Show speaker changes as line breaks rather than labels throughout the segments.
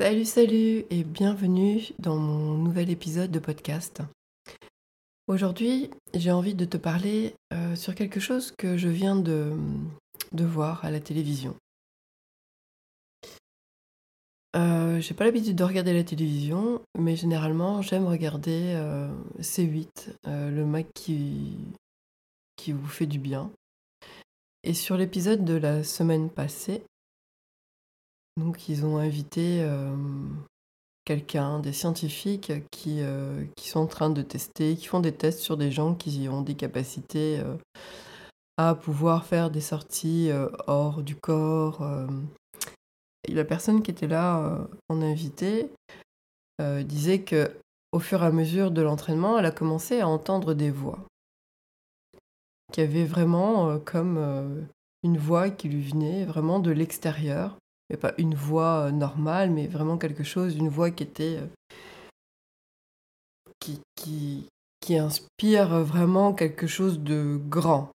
Salut, salut et bienvenue dans mon nouvel épisode de podcast. Aujourd'hui, j'ai envie de te parler euh, sur quelque chose que je viens de, voir à la télévision. Euh, j'ai pas l'habitude de regarder la télévision, mais généralement j'aime regarder euh, C8, euh, le Mac qui vous fait du bien. Et sur l'épisode de la semaine passée, donc ils ont invité euh, quelqu'un, des scientifiques qui, euh, qui sont en train de tester, qui font des tests sur des gens qui ont des capacités euh, à pouvoir faire des sorties hors du corps. Et la personne qui était là en invité disait que au fur et à mesure de l'entraînement, elle a commencé à entendre des voix. Qui avaient vraiment comme une voix qui lui venait vraiment de l'extérieur mais pas une voix euh, normale, mais vraiment quelque chose, une voix qui était. euh, qui, qui, qui inspire vraiment quelque chose de grand.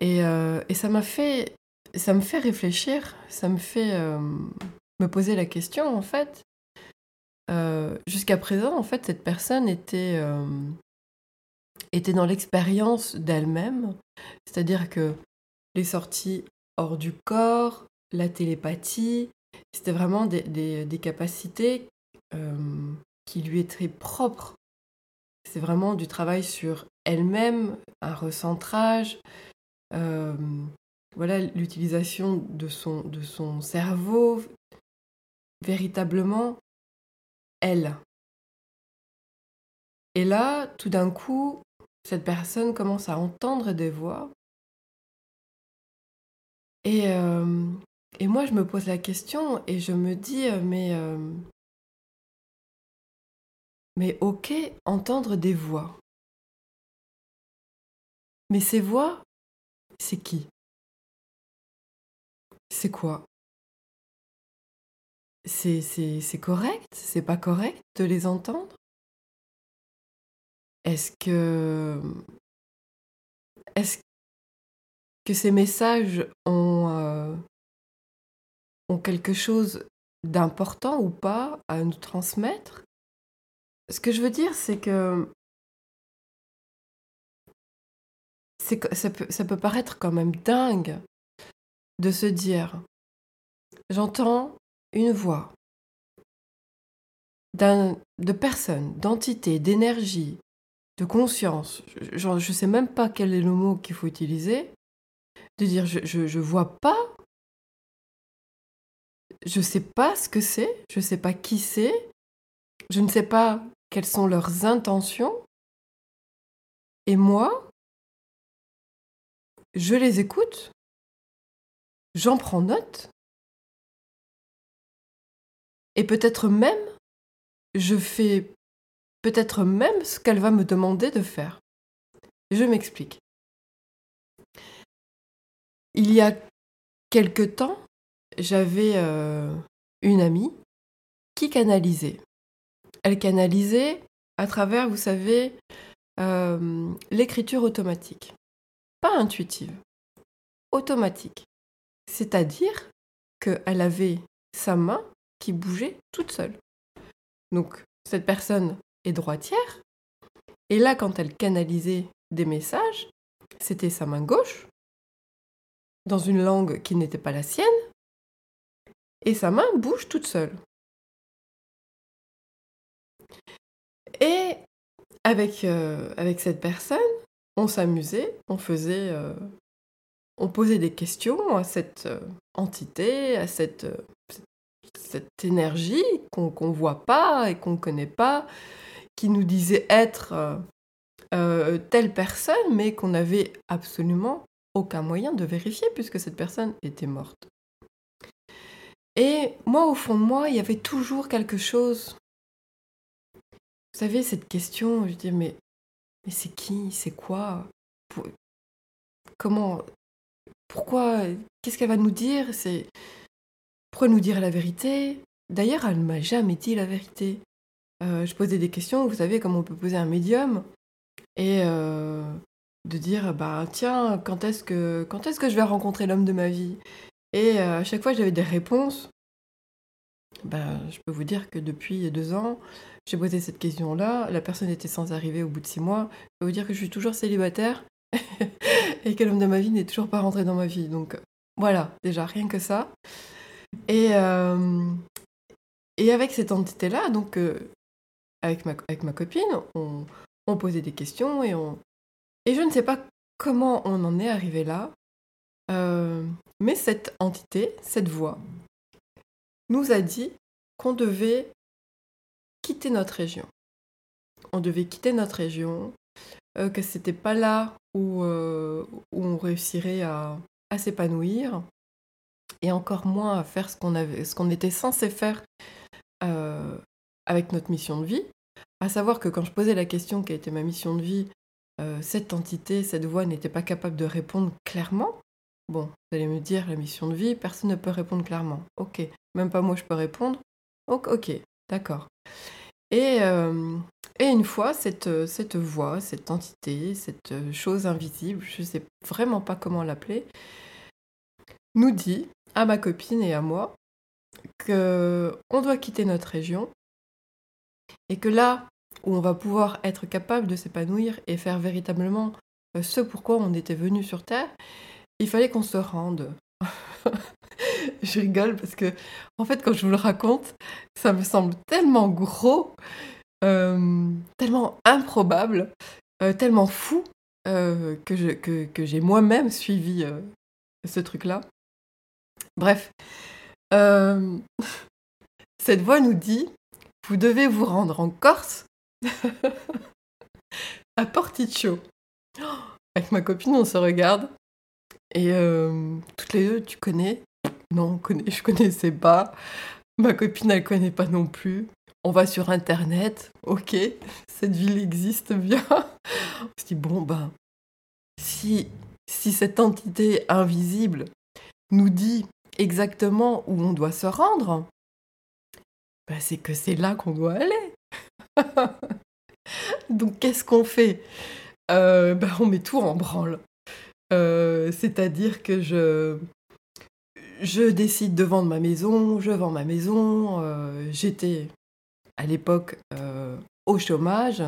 Et, euh, et ça m'a fait. Ça me fait réfléchir, ça me fait me poser la question en fait. Jusqu'à présent, en fait, cette personne était, était dans l'expérience d'elle-même, c'est-à-dire que les sorties hors du corps, la télépathie. C'était vraiment des, capacités euh, qui lui étaient propres. C'est vraiment du travail sur elle-même, un recentrage, euh, voilà l'utilisation de son, de son cerveau, véritablement elle. Et là, tout d'un coup, cette personne commence à entendre des voix et, euh, et moi, je me pose la question et je me dis, euh, mais, euh, mais ok, entendre des voix. Mais ces voix, c'est qui? C'est quoi? C'est correct? C'est pas correct de les entendre? Est-ce que... Est-ce que ces messages ont, euh, ont quelque chose d'important ou pas à nous transmettre. Ce que je veux dire, c'est que, ça, peut, paraître quand même dingue de se dire, j'entends une voix de personnes, d'entités, d'énergie, de conscience, je ne sais même pas quel est le mot qu'il faut utiliser, de dire je, je, vois pas, je sais pas ce que c'est, je sais pas qui c'est, je ne sais pas quelles sont leurs intentions, et moi, je les écoute, j'en prends note, et peut-être même, je fais peut-être même ce qu'elle va me demander de faire. Je m'explique. Il y a quelque temps, j'avais euh, une amie qui canalisait. Elle canalisait à travers, vous savez, euh, l'écriture automatique. Pas intuitive, automatique. C'est-à-dire qu'elle avait sa main qui bougeait toute seule. Donc, cette personne est droitière. Et là, quand elle canalisait des messages, c'était sa main gauche dans une langue qui n'était pas la sienne, et sa main bouge toute seule. Et avec, euh, cette personne, on s'amusait, on faisait, euh, on posait des questions à cette euh, entité, à cette, énergie qu'on qu'on voit pas et qu'on connaît pas, qui nous disait être telle personne, mais qu'on n'avait absolument aucun moyen de vérifier puisque cette personne était morte. Et moi, au fond de moi, il y avait toujours quelque chose. Vous savez, cette question, je dis, mais, mais c'est qui? C'est quoi? Comment Pourquoi? Qu'est-ce qu'elle va nous dire? C'est Pourquoi nous dire la vérité? D'ailleurs, elle ne m'a jamais dit la vérité. Euh, je posais des questions, vous savez, comme on peut poser un médium, et euh, de dire, bah tiens, quand est-ce que, quand est-ce que je vais rencontrer l'homme de ma vie? Et euh, à chaque fois, j'avais des réponses ben, je peux vous dire que depuis deux ans, j'ai posé cette question-là. La personne était sans arriver au bout de six mois. Je peux vous dire que je suis toujours célibataire et que l'homme de ma vie n'est toujours pas rentré dans ma vie. Donc voilà, déjà rien que ça. Et, euh, et avec cette entité-là, donc euh, avec, ma, avec ma copine, on, on posait des questions et on. Et je ne sais pas comment on en est arrivé là, euh, mais cette entité, cette voix, nous a dit qu'on devait quitter notre région. On devait quitter notre région, euh, que c'était pas là où, euh, on réussirait à, s'épanouir, et encore moins à faire ce qu'on ce qu'on était censé faire euh, avec notre mission de vie. À savoir que quand je posais la question quelle était ma mission de vie, euh, cette entité, cette voix n'était pas capable de répondre clairement. Bon, vous allez me dire la mission de vie, personne ne peut répondre clairement. Ok, même pas moi je peux répondre. Ok, d'accord. Et, euh, une fois, cette, cette voix, cette entité, cette chose invisible, je ne sais vraiment pas comment l'appeler, nous dit à ma copine et à moi que on doit quitter notre région et que là où on va pouvoir être capable de s'épanouir et faire véritablement euh, ce pourquoi on était venu sur Terre, il fallait qu'on se rende. je rigole parce que, en fait, quand je vous le raconte, ça me semble tellement gros, euh, tellement improbable, euh, tellement fou que, j'ai moi-même suivi ce truc-là. Bref, cette voix nous dit, vous devez vous rendre en Corse à Porticcio. Avec ma copine, on se regarde. Et euh, toutes les deux, tu connais? Non, on connaît, je connaissais pas. Ma copine, elle connaît pas non plus. On va sur Internet. Ok, cette ville existe bien. On se dit, bon, ben, si, si cette entité invisible nous dit exactement où on doit se rendre, ben, c'est que c'est là qu'on doit aller. Donc qu'est-ce qu'on fait? Euh, ben, On met tout en branle. Euh, C'est-à-dire que je, je décide de vendre ma maison, je vends ma maison. euh, J'étais à l'époque au chômage,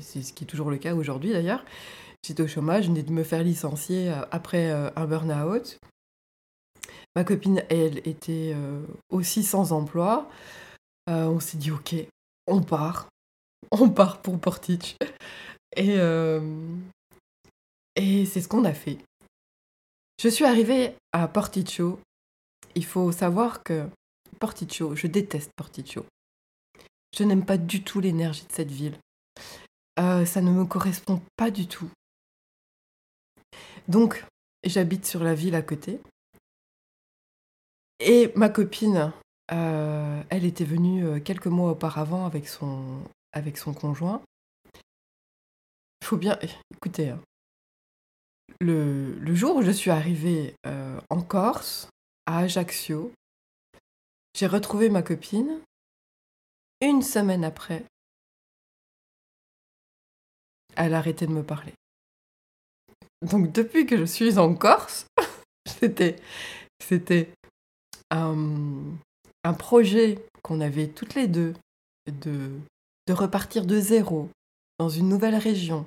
c'est ce qui est toujours le cas aujourd'hui d'ailleurs. J'étais au chômage, je venais de me faire licencier après un burn-out. Ma copine, elle, était aussi sans emploi. On s'est dit, ok, on part. On part pour Portich. Et, euh, et c'est ce qu'on a fait. Je suis arrivée à Porticcio. Il faut savoir que Porticcio, je déteste Porticcio. Je n'aime pas du tout l'énergie de cette ville. Euh, ça ne me correspond pas du tout. Donc, j'habite sur la ville à côté. Et ma copine, euh, elle était venue quelques mois auparavant avec son, avec son conjoint. Il faut bien... Écoutez, hein. le, jour où je suis arrivée euh, en Corse, à Ajaccio, j'ai retrouvé ma copine. Une semaine après, elle a arrêté de me parler. Donc depuis que je suis en Corse, c'était un, un projet qu'on avait toutes les deux de, de repartir de zéro dans une nouvelle région,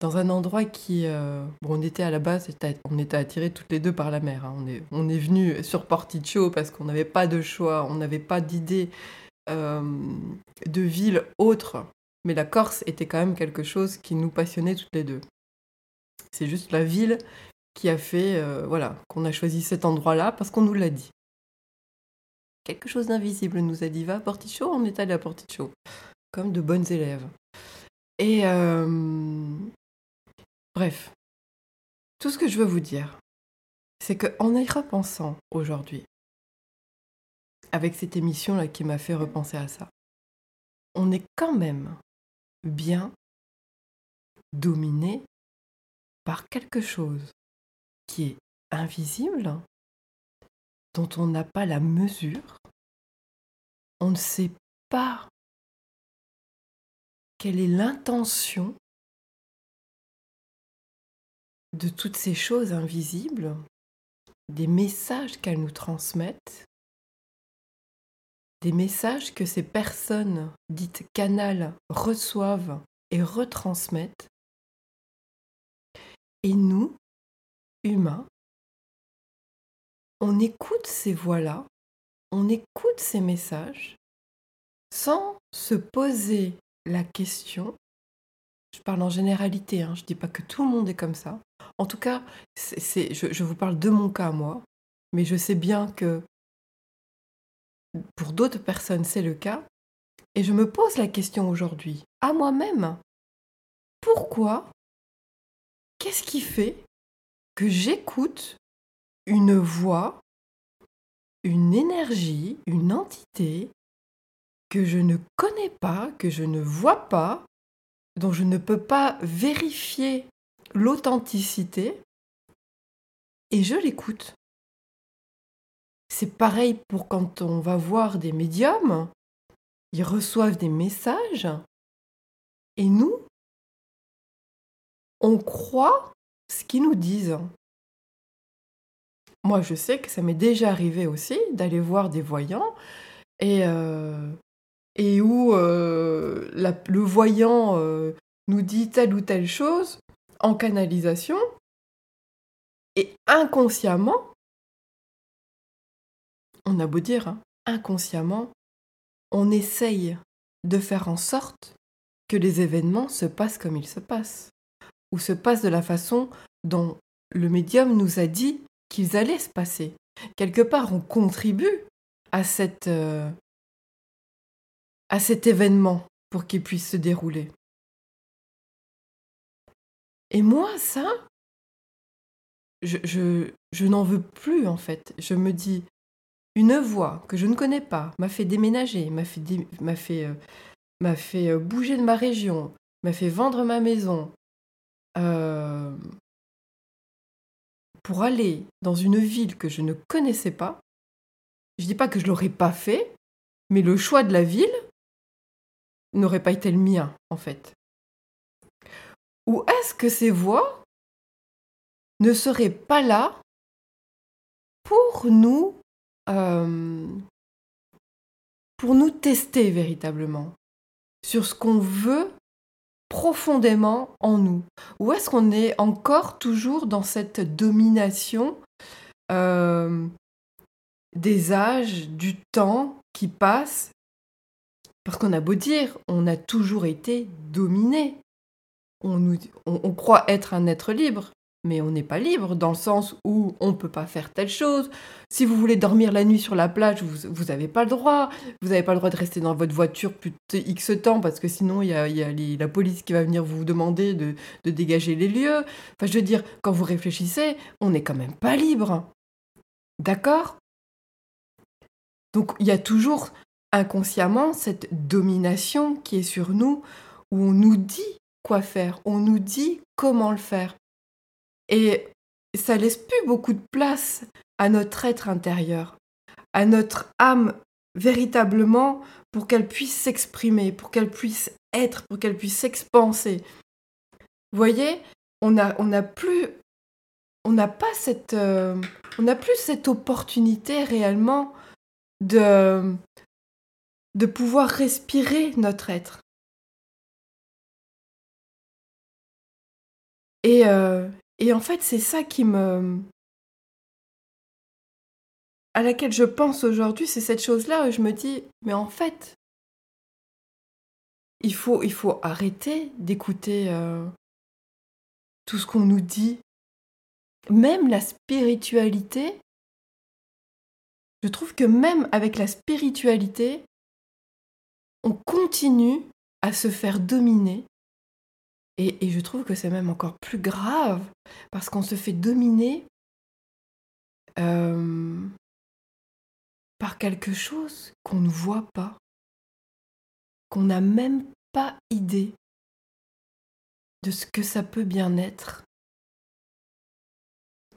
dans un endroit qui... euh, bon, on était à la base, on était attirés toutes les deux par la mer. hein. On est, on venu sur Porticcio parce qu'on n'avait pas de choix, on n'avait pas d'idée euh, de ville autre. Mais la Corse était quand même quelque chose qui nous passionnait toutes les deux. C'est juste la ville qui a fait, euh, voilà, qu'on a choisi cet endroit-là parce qu'on nous l'a dit. Quelque chose d'invisible nous a dit va à on est allé à Porticcio, comme de bonnes élèves. Et euh, bref, tout ce que je veux vous dire, c'est qu'en y repensant aujourd'hui, avec cette émission-là qui m'a fait repenser à ça, on est quand même bien dominé par quelque chose qui est invisible, dont on n'a pas la mesure, on ne sait pas quelle est l'intention de toutes ces choses invisibles, des messages qu'elles nous transmettent. des messages que ces personnes dites canal reçoivent et retransmettent. Et nous, humains, on écoute ces voix-là, on écoute ces messages sans se poser la question. Je parle en généralité, hein, je ne dis pas que tout le monde est comme ça. En tout cas, je vous parle de mon cas, moi, mais je sais bien que pour d'autres personnes, c'est le cas. Et je me pose la question aujourd'hui, à moi-même, pourquoi Qu'est-ce qui fait que j'écoute une voix, une énergie, une entité que je ne connais pas, que je ne vois pas, dont je ne peux pas vérifier l'authenticité, et je l'écoute. C'est pareil pour quand on va voir des médiums, ils reçoivent des messages, et nous, on croit ce qu'ils nous disent. Moi, je sais que ça m'est déjà arrivé aussi d'aller voir des voyants et, euh, et où euh, le voyant euh, nous dit telle ou telle chose en canalisation et inconsciemment, on a beau dire, hein, inconsciemment, on essaye de faire en sorte que les événements se passent comme ils se passent, ou se passent de la façon dont le médium nous a dit qu'ils allaient se passer. Quelque part, on contribue à, cette, euh, à cet événement pour qu'il puisse se dérouler. Et moi, ça, je, je, n'en veux plus en fait. Je me dis, une voix que je ne connais pas m'a fait déménager, m'a fait, m'a fait, euh, m'a fait euh, bouger de ma région, m'a fait vendre ma maison, euh, pour aller dans une ville que je ne connaissais pas, je dis pas que je l'aurais pas fait, mais le choix de la ville n'aurait pas été le mien, en fait. Ou est-ce que ces voix ne seraient pas là pour nous euh, pour nous tester véritablement sur ce qu'on veut profondément en nous? Ou est-ce qu'on est encore toujours dans cette domination euh, des âges, du temps qui passe Parce qu'on a beau dire, on a toujours été dominé. On, croit être un être libre, mais on n'est pas libre dans le sens où on ne peut pas faire telle chose. Si vous voulez dormir la nuit sur la plage, vous n'avez pas le droit. Vous n'avez pas le droit de rester dans votre voiture plus de X temps parce que sinon il y a, la police qui va venir vous demander de, de, dégager les lieux. Enfin, je veux dire, quand vous réfléchissez, on n'est quand même pas libre. D'accord? Donc il y a toujours inconsciemment cette domination qui est sur nous où on nous dit quoi faire, on nous dit comment le faire. Et ça laisse plus beaucoup de place à notre être intérieur, à notre âme véritablement pour qu'elle puisse s'exprimer, pour qu'elle puisse être, pour qu'elle puisse s'expanser. Vous voyez, on n'a a plus, cette, euh, on n'a plus cette opportunité réellement de, de pouvoir respirer notre être. Et, euh, et en fait, c'est ça qui me... à laquelle je pense aujourd'hui, c'est cette chose-là où je me dis, mais en fait, il faut, il faut arrêter d'écouter euh, tout ce qu'on nous dit. Même la spiritualité, je trouve que même avec la spiritualité, on continue à se faire dominer et, je trouve que c'est même encore plus grave parce qu'on se fait dominer euh, par quelque chose qu'on ne voit pas, qu'on n'a même pas idée de ce que ça peut bien être.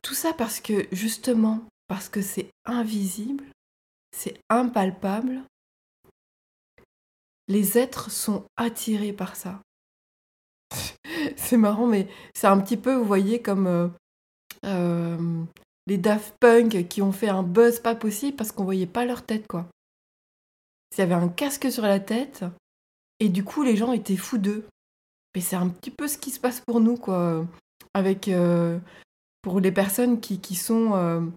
Tout ça parce que justement, parce que c'est invisible, c'est impalpable, les êtres sont attirés par ça. c'est marrant, mais c'est un petit peu, vous voyez, comme euh, euh, les Daft Punk qui ont fait un buzz pas possible parce qu'on voyait pas leur tête, quoi. s'il y avait un casque sur la tête, et du coup les gens étaient fous d'eux. Mais c'est un petit peu ce qui se passe pour nous, quoi. Avec euh, pour les personnes qui, sont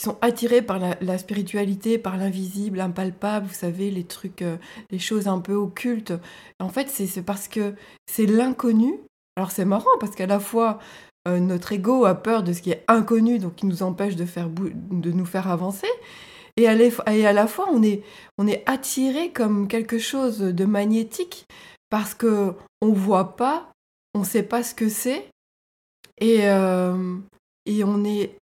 sont attirées par la, spiritualité, par l'invisible, impalpable, vous savez, les trucs, euh, les choses un peu occultes. En fait, c'est parce que c'est l'inconnu. Alors c'est marrant parce qu'à la fois notre ego a peur de ce qui est inconnu, donc qui nous empêche de, faire de nous faire avancer. Et à, et à la fois, on est, on est attiré comme quelque chose de magnétique parce que on voit pas, on sait pas ce que c'est, et, euh, et on est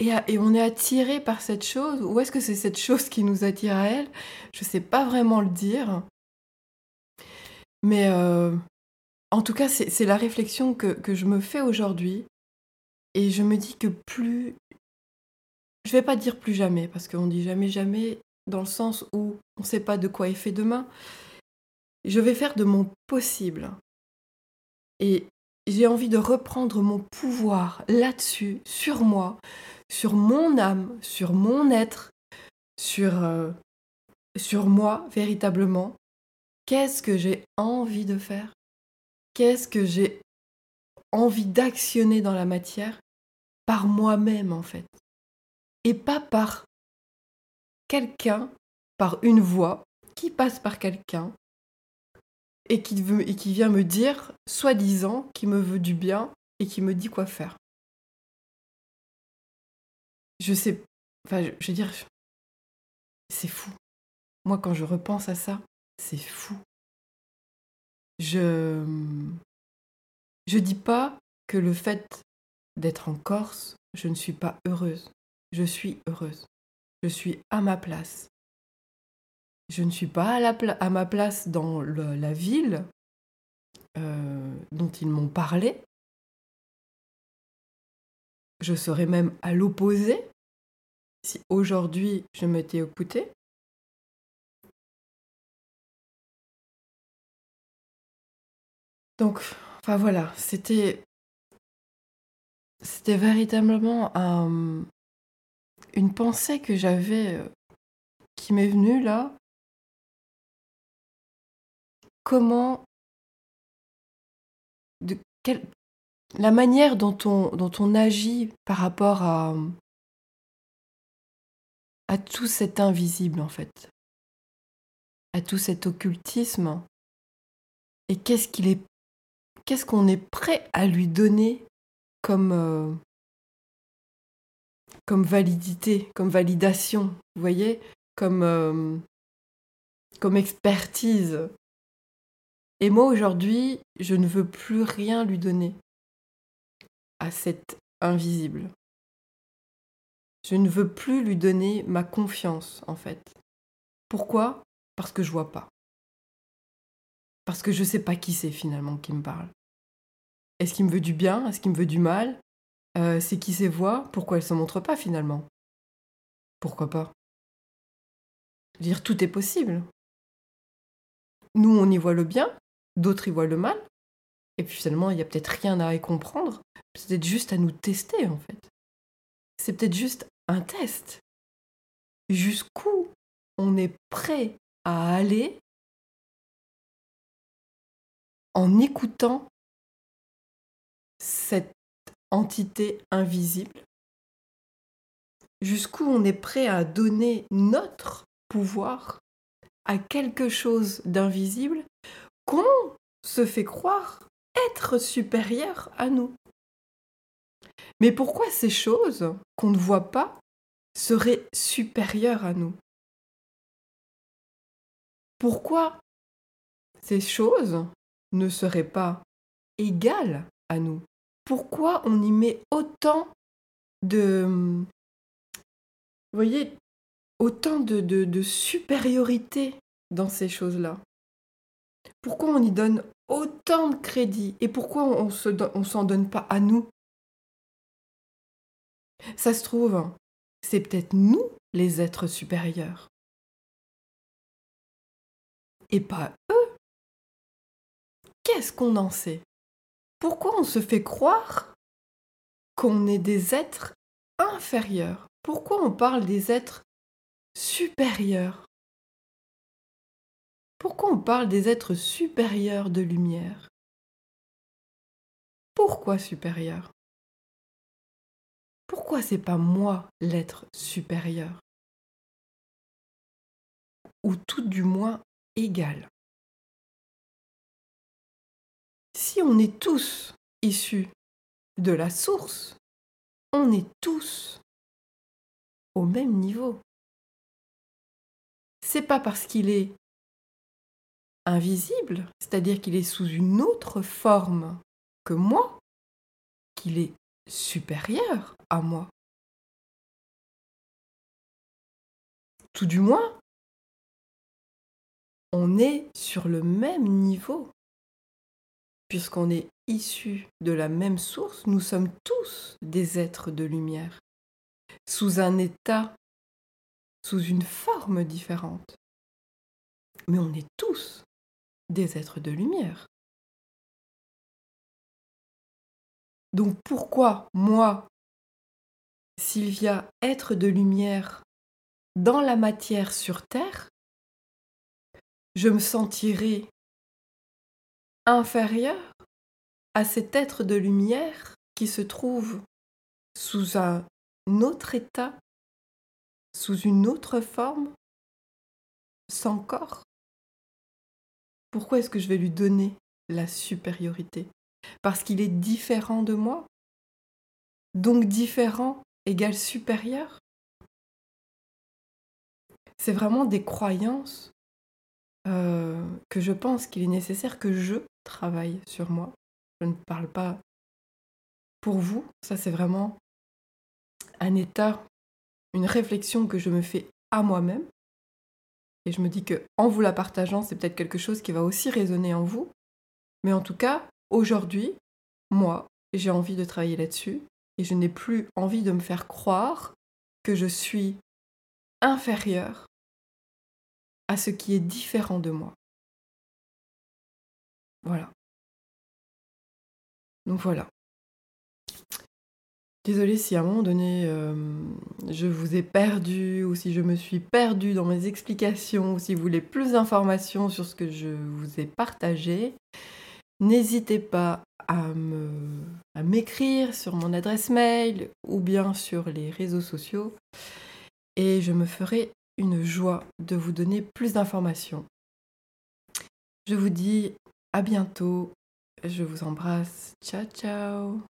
et, on est attiré par cette chose. Ou est-ce que c'est cette chose qui nous attire à elle? Je sais pas vraiment le dire. Mais euh, en tout cas, c'est la réflexion que, que je me fais aujourd'hui. Et je me dis que plus je vais pas dire plus jamais, parce qu'on dit jamais jamais dans le sens où on ne sait pas de quoi est fait demain. Je vais faire de mon possible. Et j'ai envie de reprendre mon pouvoir là-dessus, sur moi, sur mon âme, sur mon être, sur, euh, sur moi véritablement. Qu'est-ce que j'ai envie de faire? Qu'est-ce que j'ai envie d'actionner dans la matière par moi-même en fait? Et pas par quelqu'un, par une voix qui passe par quelqu'un et qui, veut, et qui vient me dire, soi-disant, qui me veut du bien et qui me dit quoi faire. Je sais, enfin, je, veux dire, c'est fou. Moi, quand je repense à ça, c'est fou. Je. Je dis pas que le fait d'être en Corse, je ne suis pas heureuse je suis heureuse. Je suis à ma place. Je ne suis pas à, ma place dans la ville euh, dont ils m'ont parlé. Je serais même à l'opposé si aujourd'hui je m'étais écoutée. Donc, enfin voilà, c'était c'était véritablement un, une pensée que j'avais euh, qui m'est venue là. Comment la manière dont on, dont on agit par rapport à, à tout cet invisible en fait, à tout cet occultisme, et qu'est-ce qu'il est, qu'est-ce qu'on est prêt à lui donner comme, euh, comme validité, comme validation, vous voyez, euh, comme expertise. Et moi aujourd'hui, je ne veux plus rien lui donner à cet invisible. Je ne veux plus lui donner ma confiance, en fait. Pourquoi? Parce que je vois pas. Parce que je sais pas qui c'est finalement qui me parle. Est-ce qu'il me veut du bien? Est-ce qu'il me veut du mal? Euh, c'est qui ces voix? Pourquoi elles se montrent pas finalement? Pourquoi pas? Dire tout est possible. Nous, on y voit le bien, d'autres y voient le mal, et puis finalement, il n'y a peut-être rien à y comprendre. C'est peut-être juste à nous tester en fait. C'est peut-être juste un test. Jusqu'où on est prêt à aller en écoutant cette entité invisible? Jusqu'où on est prêt à donner notre pouvoir à quelque chose d'invisible qu'on se fait croire être supérieur à nous? Mais pourquoi ces choses qu'on ne voit pas seraient supérieures à nous? Pourquoi ces choses ne seraient pas égales à nous? Pourquoi on y met autant de... Vous voyez, autant de, de, supériorité dans ces choses-là? Pourquoi on y donne autant de crédit? Et pourquoi on ne s'en donne pas à nous? Ça se trouve, c'est peut-être nous les êtres supérieurs. Et pas eux. Qu'est-ce qu'on en sait? Pourquoi on se fait croire qu'on est des êtres inférieurs? Pourquoi on parle des êtres supérieurs? Pourquoi on parle des êtres supérieurs de lumière? Pourquoi supérieur Pourquoi c'est pas moi l'être supérieur? Ou tout du moins égal Si on est tous issus de la source, on est tous au même niveau. C'est pas parce qu'il est invisible, c'est-à-dire qu'il est sous une autre forme que moi, qu'il est supérieur à moi. Tout du moins, on est sur le même niveau. Puisqu'on est issu de la même source, nous sommes tous des êtres de lumière, sous un état, sous une forme différente. Mais on est tous des êtres de lumière. Donc pourquoi moi, Sylvia, être de lumière dans la matière sur Terre, je me sentirai inférieur à cet être de lumière qui se trouve sous un autre état, sous une autre forme, sans corps? Pourquoi est-ce que je vais lui donner la supériorité? Parce qu'il est différent de moi Donc différent égale supérieur C'est vraiment des croyances euh, que je pense qu'il est nécessaire que je travaille sur moi. Je ne parle pas pour vous, ça c'est vraiment un état, une réflexion que je me fais à moi-même et je me dis que en vous la partageant, c'est peut-être quelque chose qui va aussi résonner en vous. Mais en tout cas, aujourd'hui, moi, j'ai envie de travailler là-dessus et je n'ai plus envie de me faire croire que je suis inférieure à ce qui est différent de moi. Voilà. Donc voilà. Désolée si à un moment donné euh, je vous ai perdu ou si je me suis perdue dans mes explications ou si vous voulez plus d'informations sur ce que je vous ai partagé, n'hésitez pas à m'écrire sur mon adresse mail ou bien sur les réseaux sociaux. Et je me ferai une joie de vous donner plus d'informations. Je vous dis à bientôt, je vous embrasse, ciao ciao